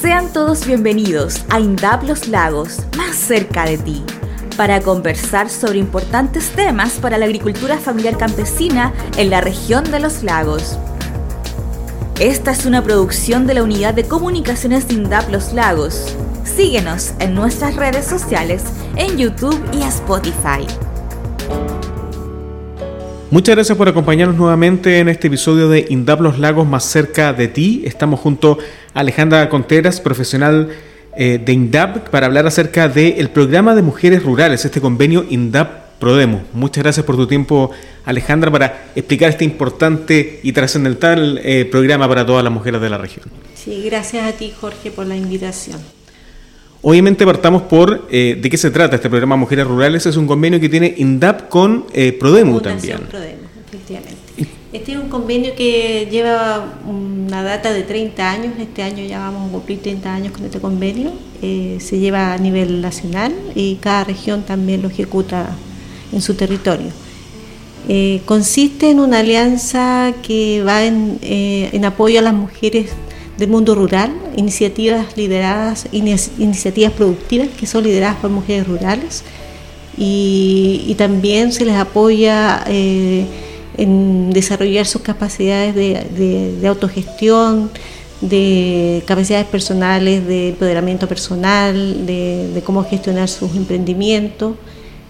Sean todos bienvenidos a INDAP Los Lagos, más cerca de ti, para conversar sobre importantes temas para la agricultura familiar campesina en la región de los lagos. Esta es una producción de la Unidad de Comunicaciones de INDAP Los Lagos. Síguenos en nuestras redes sociales, en YouTube y Spotify. Muchas gracias por acompañarnos nuevamente en este episodio de INDAP Los Lagos más cerca de ti. Estamos junto a Alejandra Conteras, profesional eh, de INDAP, para hablar acerca del programa de mujeres rurales, este convenio INDAP Prodemo. Muchas gracias por tu tiempo, Alejandra, para explicar este importante y trascendental eh, programa para todas las mujeres de la región. Sí, gracias a ti, Jorge, por la invitación. Obviamente partamos por eh, de qué se trata este programa Mujeres Rurales. Es un convenio que tiene INDAP con eh, Prodemu también. Prodemu, efectivamente. Este es un convenio que lleva una data de 30 años. Este año ya vamos a cumplir 30 años con este convenio. Eh, se lleva a nivel nacional y cada región también lo ejecuta en su territorio. consiste en una alianza que va en, en apoyo a las mujeres del mundo rural, iniciativas lideradas, iniciativas productivas que son lideradas por mujeres rurales y, también se les apoya eh, en desarrollar sus capacidades de, autogestión, de capacidades personales, de empoderamiento personal, de, cómo gestionar sus emprendimientos.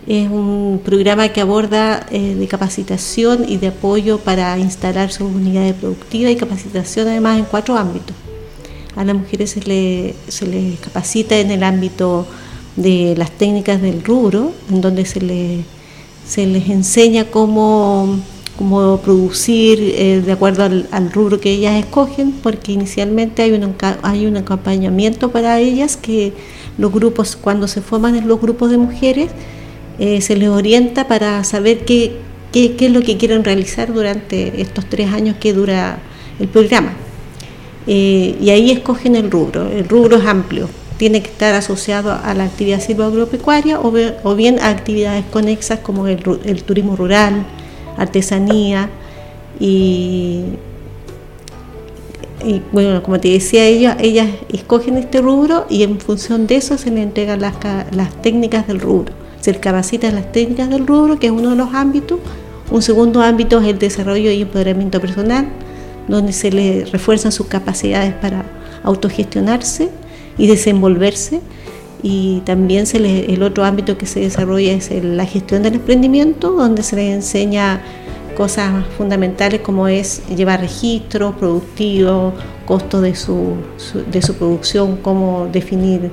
Es un programa que aborda eh, de capacitación y de apoyo para instalar sus unidades productivas y capacitación además en cuatro ámbitos. A las mujeres se, le, se les capacita en el ámbito de las técnicas del rubro, en donde se, le, se les enseña cómo, cómo producir eh, de acuerdo al, rubro que ellas escogen, porque inicialmente hay un, hay un acompañamiento para ellas que los grupos, cuando se forman en los grupos de mujeres, eh, se les orienta para saber qué, qué, es lo que quieren realizar durante estos tres años que dura el programa. Eh, y ahí escogen el rubro. El rubro es amplio, tiene que estar asociado a la actividad silvoagropecuaria o, o bien a actividades conexas como el, turismo rural, artesanía y, y, bueno, como te decía, ellas, ellas escogen este rubro y en función de eso se les entregan las, las técnicas del rubro se capacita las técnicas del rubro, que es uno de los ámbitos. Un segundo ámbito es el desarrollo y empoderamiento personal, donde se le refuerzan sus capacidades para autogestionarse y desenvolverse. Y también se el otro ámbito que se desarrolla es la gestión del emprendimiento, donde se les enseña cosas fundamentales como es llevar registros productivos, costos de su, de su producción, cómo definir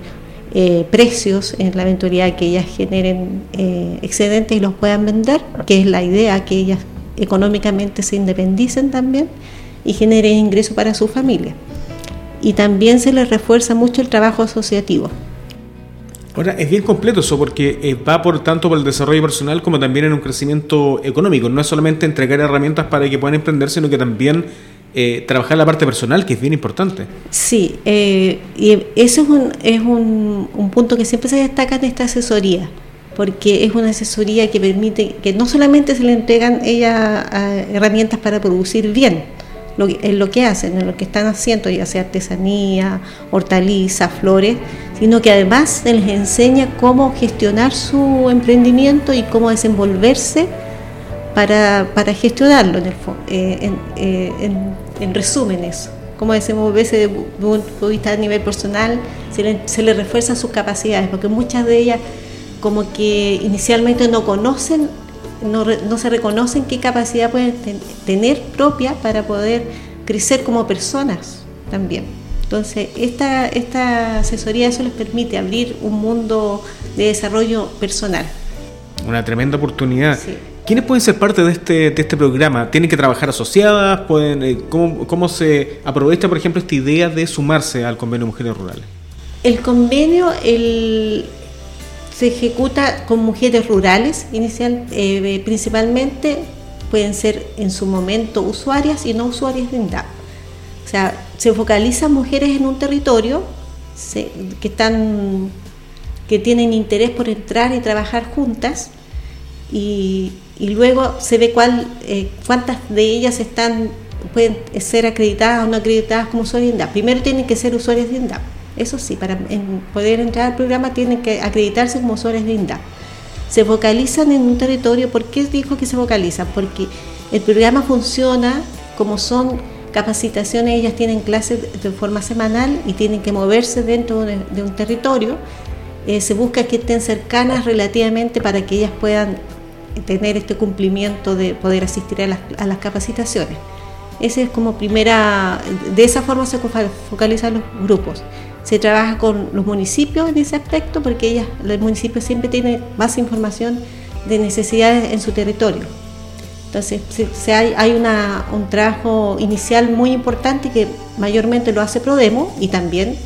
eh, precios en la eventualidad que ellas generen eh, excedentes y los puedan vender, que es la idea, que ellas económicamente se independicen también y generen ingresos para su familia. Y también se les refuerza mucho el trabajo asociativo. Ahora, es bien completo eso porque eh, va por tanto por el desarrollo personal como también en un crecimiento económico. No es solamente entregar herramientas para que puedan emprender, sino que también eh, trabajar la parte personal, que es bien importante. Sí, eh, y eso es, un, es un, un, punto que siempre se destaca en esta asesoría, porque es una asesoría que permite que no solamente se le entregan ella herramientas para producir bien, en lo que hacen, en lo que están haciendo, ya sea artesanía, hortalizas, flores, sino que además se les enseña cómo gestionar su emprendimiento y cómo desenvolverse para, para gestionarlo en, el, eh, en resumen eso, cómo desenvolverse de un punto de vista a nivel personal, se le, se refuerzan sus capacidades, porque muchas de ellas como que inicialmente no conocen, no, no se reconocen qué capacidad pueden tener propia para poder crecer como personas también. Entonces, esta, esta asesoría eso les permite abrir un mundo de desarrollo personal. Una tremenda oportunidad. Sí. ¿Quiénes pueden ser parte de este, de este programa? ¿Tienen que trabajar asociadas? ¿Pueden, eh, cómo, ¿Cómo se aprovecha, por ejemplo, esta idea de sumarse al convenio Mujeres Rurales? El convenio el, se ejecuta con mujeres rurales, inicial, eh, principalmente pueden ser en su momento usuarias y no usuarias de INDAP. O sea, se focalizan mujeres en un territorio que, están, que tienen interés por entrar y trabajar juntas y, luego se ve cuál, eh, cuántas de ellas están pueden ser acreditadas o no acreditadas como usuarias de INDAP. Primero tienen que ser usuarias de INDAP. Eso sí, para poder entrar al programa tienen que acreditarse como usuarios de INDAP. Se focalizan en un territorio, ¿por qué dijo que se focalizan? Porque el programa funciona como son capacitaciones, ellas tienen clases de forma semanal y tienen que moverse dentro de, un territorio. Eh, se busca que estén cercanas relativamente para que ellas puedan tener este cumplimiento de poder asistir a las, capacitaciones. Ese es como primera, de esa forma se focalizan los grupos. Se trabaja con los municipios en ese aspecto porque ellas, los municipios siempre tienen más información de necesidades en su territorio. Entonces, se, hay, hay una, un trabajo inicial muy importante que mayormente lo hace Prodemo y también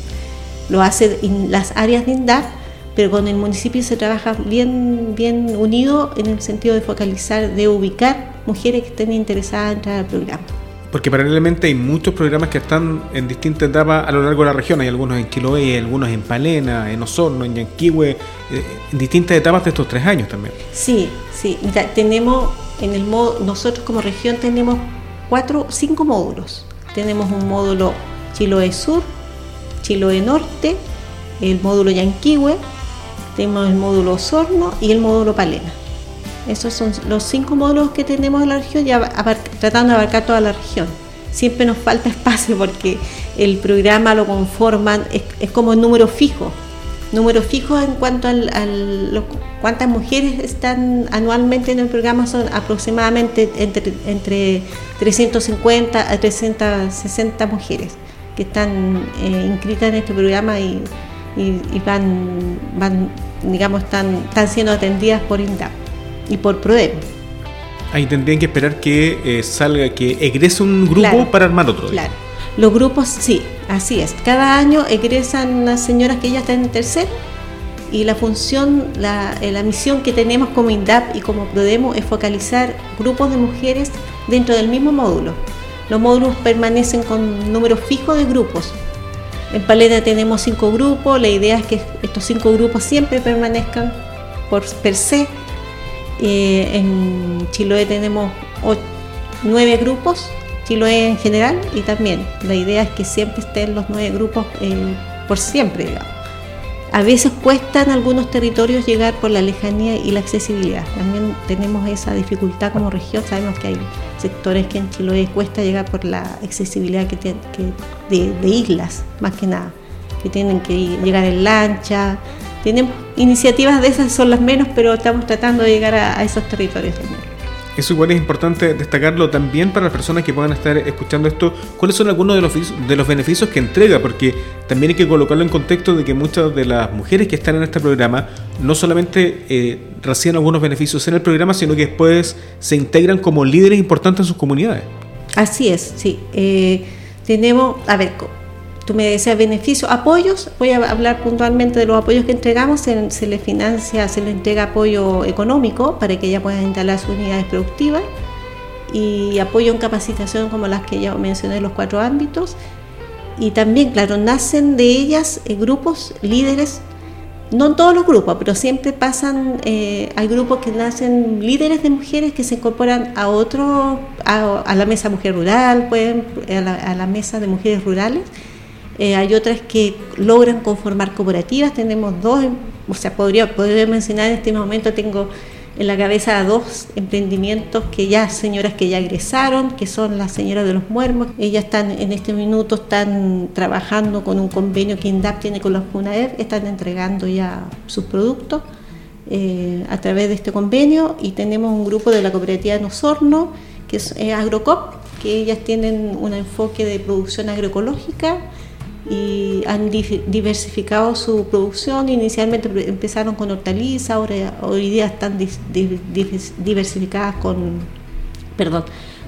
lo hace en las áreas de INDAP, pero con el municipio se trabaja bien, bien unido en el sentido de focalizar, de ubicar mujeres que estén interesadas en entrar al programa. Porque paralelamente hay muchos programas que están en distintas etapas a lo largo de la región. Hay algunos en Chiloé, algunos en Palena, en Osorno, en Yanquihue, eh, en distintas etapas de estos tres años también. Sí, sí. tenemos en el modo, nosotros como región tenemos cuatro, cinco módulos. Tenemos un módulo Chiloé Sur, Chiloé Norte, el módulo Yanquihue, tenemos el módulo Osorno y el módulo Palena. Esos son los cinco módulos que tenemos en la región, ya tratando de abarcar toda la región. Siempre nos falta espacio porque el programa lo conforman, es, como el número fijo. Número fijo en cuanto a cuántas mujeres están anualmente en el programa son aproximadamente entre, entre 350 a 360 mujeres que están eh, inscritas en este programa y, van, van, digamos, están, están siendo atendidas por INDAP y por PRODEM. Ahí tendrían que esperar que eh, salga, que egrese un grupo para armar otro. Claro. Los grupos, sí, así es. Cada año egresan las señoras que ya están en tercero y la función, la, eh, la, misión que tenemos como INDAP y como PRODEMO es focalizar grupos de mujeres dentro del mismo módulo. Los módulos permanecen con números fijos de grupos. En Paleta tenemos cinco grupos, la idea es que estos cinco grupos siempre permanezcan por per se eh, en Chiloé tenemos nueve grupos, Chiloé en general, y también la idea es que siempre estén los nueve grupos eh, por siempre, digamos. A veces cuesta en algunos territorios llegar por la lejanía y la accesibilidad. También tenemos esa dificultad como región. Sabemos que hay sectores que en Chiloé cuesta llegar por la accesibilidad que, de, de islas, más que nada, que tienen que llegar en lancha, tenemos iniciativas de esas, son las menos, pero estamos tratando de llegar a, esos territorios también. Eso igual es importante destacarlo también para las personas que puedan estar escuchando esto. ¿Cuáles son algunos de los, de los beneficios que entrega? Porque también hay que colocarlo en contexto de que muchas de las mujeres que están en este programa no solamente eh, reciben algunos beneficios en el programa, sino que después se integran como líderes importantes en sus comunidades. Así es, sí. Eh, tenemos, a ver, Tú me decías beneficios, apoyos, voy a hablar puntualmente de los apoyos que entregamos, se, le financia, se le entrega apoyo económico para que ella pueda instalar sus unidades productivas y apoyo en capacitación como las que ya mencioné en los cuatro ámbitos. Y también, claro, nacen de ellas eh, grupos líderes, no todos los grupos, pero siempre pasan, eh, hay grupos que nacen líderes de mujeres que se incorporan a otro, a, la mesa mujer rural, pueden, a la mesa de mujeres rurales eh, hay otras que logran conformar cooperativas, tenemos dos, o sea, podría, podría mencionar en este momento, tengo en la cabeza dos emprendimientos que ya, señoras que ya egresaron, que son las señoras de los muermos. Ellas están en este minuto, están trabajando con un convenio que INDAP tiene con la FUNAER, están entregando ya sus productos eh, a través de este convenio. Y tenemos un grupo de la cooperativa de que es Agrocop, que ellas tienen un enfoque de producción agroecológica y han diversificado su producción. Inicialmente empezaron con hortalizas, ahora hoy día están diversificadas con, perdón,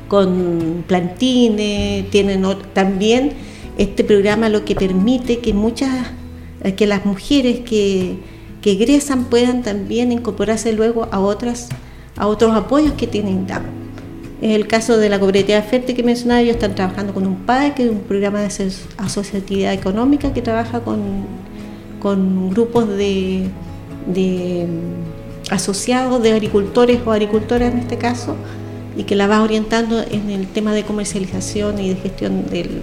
con plantines, tienen también este programa lo que permite que muchas, que las mujeres que, que egresan puedan también incorporarse luego a otras, a otros apoyos que tienen en el caso de la cooperativa Ferte que mencionaba, ellos están trabajando con un PAE, que es un programa de asociatividad económica que trabaja con, grupos de, mm, asociados de agricultores o agricultoras en este caso, y que la va orientando en el tema de comercialización y de gestión del,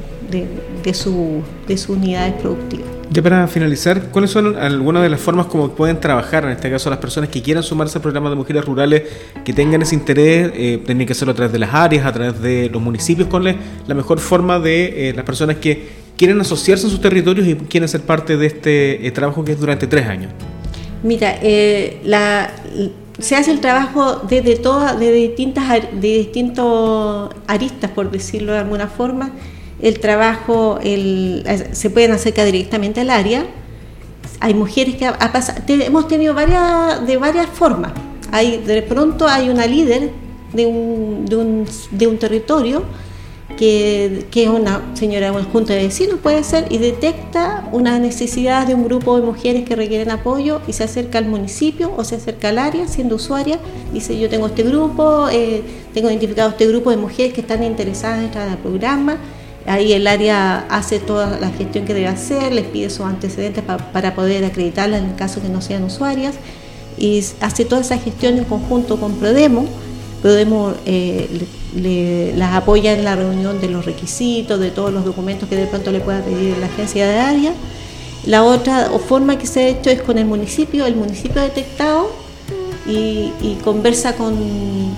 de, su, de sus unidades productivas. Ya para finalizar, ¿cuáles son algunas de las formas como pueden trabajar, en este caso las personas que quieran sumarse al programa de mujeres rurales, que tengan ese interés, eh, tienen que hacerlo a través de las áreas, a través de los municipios, ¿cuál es la mejor forma de eh, las personas que quieren asociarse en sus territorios y quieren ser parte de este eh, trabajo que es durante tres años? Mira, eh, la, se hace el trabajo desde todas, de distintas, de distintos aristas, por decirlo de alguna forma. El trabajo el, se pueden acercar directamente al área. Hay mujeres que ha, pasado, hemos tenido varias, de varias formas. Hay, de pronto hay una líder de un, de un, de un territorio que, que, es una señora de un junta de vecinos, puede ser, y detecta una necesidad de un grupo de mujeres que requieren apoyo y se acerca al municipio o se acerca al área siendo usuaria, dice yo tengo este grupo, eh, tengo identificado este grupo de mujeres que están interesadas en entrar al programa, ahí el área hace toda la gestión que debe hacer, les pide sus antecedentes para poder acreditarla en el caso que no sean usuarias y hace toda esa gestión en conjunto con Prodemo Podemos, eh, las apoya en la reunión de los requisitos, de todos los documentos que de pronto le pueda pedir la agencia de área. La otra forma que se ha hecho es con el municipio, el municipio ha detectado y, conversa con,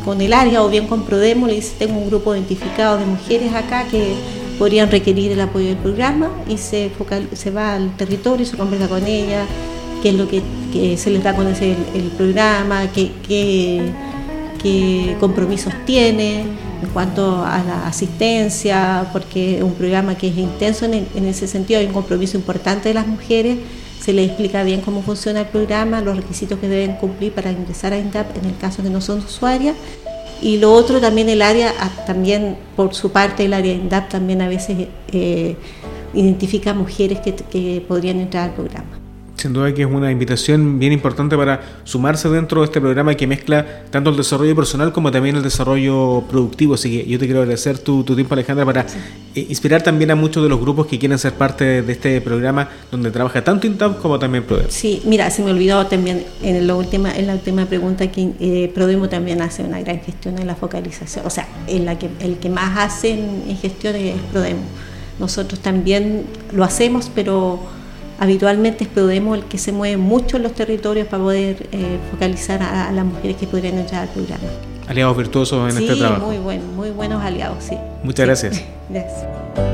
con, el área o bien con Prodemo, le dice tengo un grupo identificado de mujeres acá que podrían requerir el apoyo del programa y se, se va al territorio se conversa con ella, qué es lo que, se les da con ese el, programa, qué, qué compromisos tiene en cuanto a la asistencia, porque es un programa que es intenso en, ese sentido, hay un compromiso importante de las mujeres, se les explica bien cómo funciona el programa, los requisitos que deben cumplir para ingresar a INDAP en el caso que no son usuarias. Y lo otro también el área, ah, también por su parte el área INDAP también a veces eh, identifica mujeres que podrían entrar al programa. Sin duda que es una invitación bien importante para sumarse dentro de este programa que mezcla tanto el desarrollo personal como también el desarrollo productivo. Así que yo te quiero agradecer tu, tiempo, Alejandra, para eh, inspirar también a muchos de los grupos que quieren ser parte de este programa donde trabaja tanto INTAP como también Prodemo. Sí, mira, se me olvidó también en la última, en la última pregunta que eh, Prodemo también hace una gran gestión en la focalización. O sea, en la que, el que más hace en, gestión es Prodemo. Nosotros también lo hacemos, pero habitualmente es Prodemo el que se mueve mucho en los territorios para poder eh, focalizar a, las mujeres que podrían entrar al programa. Aliados virtuosos en este trabajo. Muy, bueno, muy buenos aliados, sí. Muchas gracias. gracias.